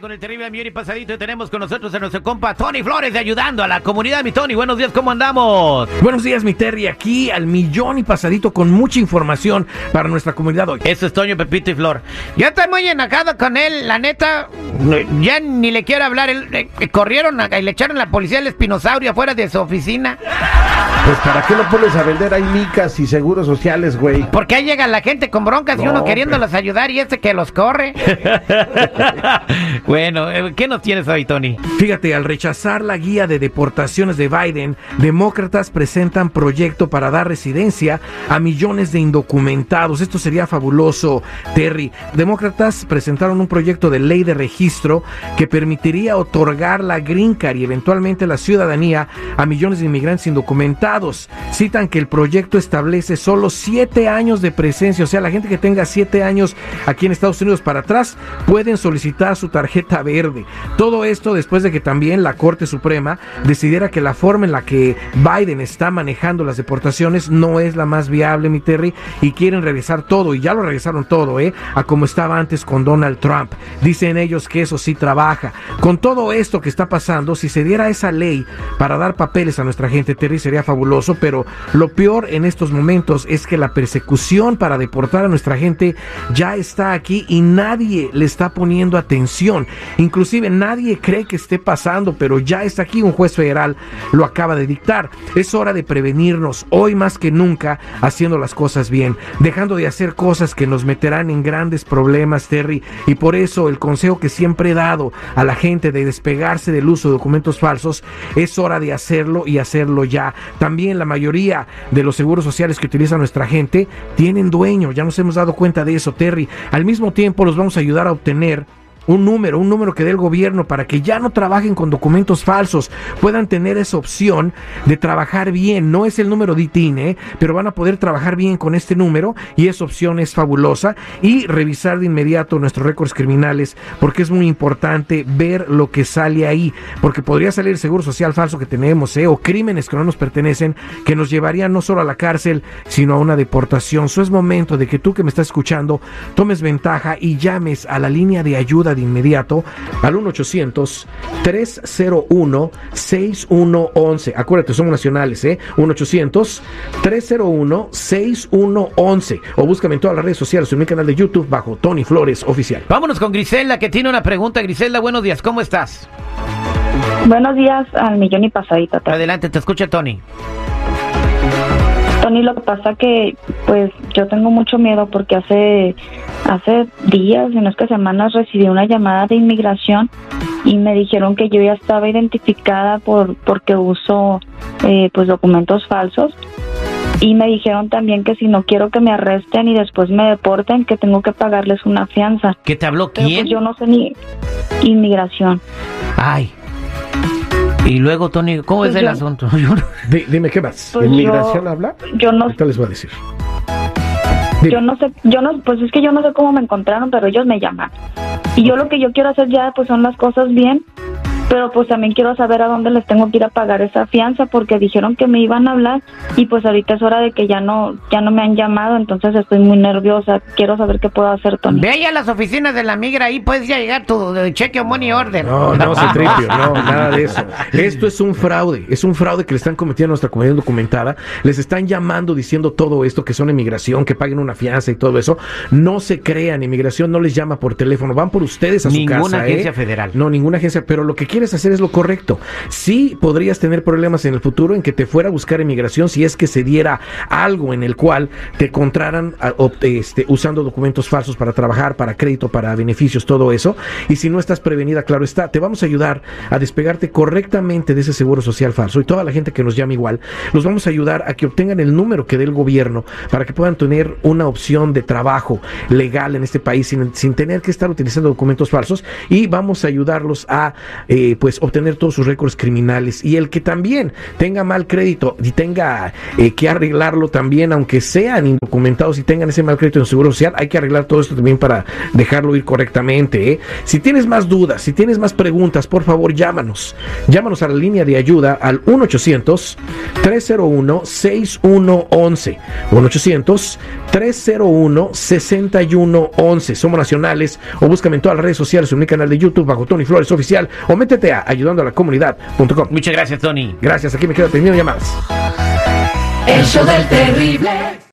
con el terrible Millón y Pasadito y tenemos con nosotros a nuestro compa Tony Flores de ayudando a la comunidad. Mi Tony, buenos días, ¿cómo andamos? Buenos días, mi Terry, aquí al Millón y Pasadito con mucha información para nuestra comunidad hoy. Eso es Toño, Pepito y Flor. Yo estoy muy enojado con él, la neta. Ya ni le quiero hablar. Él, eh, eh, corrieron y le echaron la policía al espinosaurio afuera de su oficina. Pues para qué lo pones a vender ahí micas y seguros sociales, güey. Porque ahí llega la gente con broncas y No, uno queriéndolos ayudar y este que los corre. bueno, eh, ¿qué nos tienes hoy, Tony? Fíjate, al rechazar la guía de deportaciones de Biden, demócratas presentan proyecto para dar residencia a millones de indocumentados. Esto sería fabuloso, Terry. Demócratas presentaron un proyecto de ley de registro que permitiría otorgar la green card y eventualmente la ciudadanía a millones de inmigrantes indocumentados. Citan que el proyecto establece solo siete años de presencia, o sea, la gente que tenga siete años aquí en Estados Unidos para atrás pueden solicitar su tarjeta verde. Todo esto después de que también la Corte Suprema decidiera que la forma en la que Biden está manejando las deportaciones no es la más viable, mi Terry, y quieren regresar todo, y ya lo regresaron todo, ¿eh? A como estaba antes con Donald Trump. Dicen ellos que eso sí trabaja. Con todo esto que está pasando, si se diera esa ley para dar papeles a nuestra gente, Terry, sería fabuloso, pero lo peor en estos momentos es que la persecución para deportar a nuestra gente ya está aquí y nadie le está poniendo atención. Inclusive nadie cree que esté pasando, pero ya está aquí. Un juez federal lo acaba de dictar. Es hora de prevenirnos hoy más que nunca haciendo las cosas bien, dejando de hacer cosas que nos meterán en grandes problemas, Terry. Y por eso el consejo que siempre he dado a la gente de despegarse del uso de documentos falsos es hora de hacerlo y hacerlo ya. También la mayoría de los seguros sociales que utiliza nuestra gente tienen dueño. Ya nos hemos dado cuenta de eso, Terry. Al mismo tiempo los vamos a ayudar a obtener un número, un número que dé el gobierno para que ya no trabajen con documentos falsos, puedan tener esa opción de trabajar bien. No es el número de ITIN, ¿eh? pero van a poder trabajar bien con este número y esa opción es fabulosa. Y revisar de inmediato nuestros récords criminales, porque es muy importante ver lo que sale ahí, porque podría salir el seguro social falso que tenemos, ¿eh? o crímenes que no nos pertenecen, que nos llevarían no solo a la cárcel, sino a una deportación. So es momento de que tú que me estás escuchando tomes ventaja y llames a la línea de ayuda de inmediato al 1-800-301-6111. Acuérdate, somos nacionales, ¿eh? 1-800-301-6111. O búscame en todas las redes sociales, en mi canal de YouTube bajo Tony Flores Oficial. Vámonos con Griselda, que tiene una pregunta. Griselda, buenos días, ¿cómo estás? Buenos días al millón y pasadito. Adelante, te escucha Tony. Tony, lo que pasa que pues yo tengo mucho miedo porque hace hace días, en estas semanas recibí una llamada de inmigración y me dijeron que yo ya estaba identificada por porque uso eh, pues documentos falsos y me dijeron también que si no quiero que me arresten y después me deporten que tengo que pagarles una fianza. ¿Qué te habló Pero quién? pues yo no sé ni inmigración. Ay. Y luego, Tony, ¿cómo Pues es el asunto? Dime qué más. Pues ¿Inmigración yo- habla? Yo no Ahorita les voy a decir. Yo no sé, yo no, pues es que yo no sé cómo me encontraron, pero ellos me llaman. Y yo lo que yo quiero hacer ya, pues son las cosas bien, pero pues también quiero saber a dónde les tengo que ir a pagar esa fianza, porque dijeron que me iban a hablar y pues ahorita es hora de que ya no, ya no me han llamado, entonces estoy muy nerviosa. Quiero saber qué puedo hacer, Tony. Ve ahí a las oficinas de la migra, ahí puedes ya llegar tu cheque o money order. No, no, Citripio, no, nada de eso. Esto es un fraude, es un fraude que le están cometiendo a nuestra comunidad documentada. Les están llamando diciendo todo esto, que son inmigración, que paguen una fianza y todo eso. No se crean, inmigración no les llama por teléfono, van por ustedes a su Ninguna casa. ¿eh? agencia federal. No, ninguna agencia, pero lo que quieres hacer es lo correcto. Sí podrías tener problemas en el futuro en que te fuera a buscar inmigración si es que se diera algo en el cual te encontraran este, usando documentos falsos para trabajar, para crédito, para beneficios, todo eso. Y si no estás prevenida, claro está, te vamos a ayudar a despegarte correctamente de ese seguro social falso. Y toda la gente que nos llama igual, los vamos a ayudar a que obtengan el número que dé el gobierno para que puedan tener una opción de trabajo legal en este país sin, sin tener que estar utilizando documentos falsos. Y vamos a ayudarlos a eh, pues obtener todos sus récords criminales. Y el que también tenga mal crédito y tenga eh, que arreglarlo también, aunque sean indocumentados y tengan ese mal crédito en seguro social, hay que arreglar todo esto también para dejarlo ir correctamente. ¿eh? Si tienes más dudas, si tienes más preguntas, por favor llámanos. Llámanos a la línea de ayuda al 1-800-301-6111. 1-800-301-6111. 301-6111. Somos nacionales o búscame en todas las redes sociales o en mi canal de YouTube bajo Tony Flores Oficial o métete a ayudando a la comunidad.com. Muchas gracias, Tony. Gracias, aquí me quedo terminando llamadas. El show del terrible.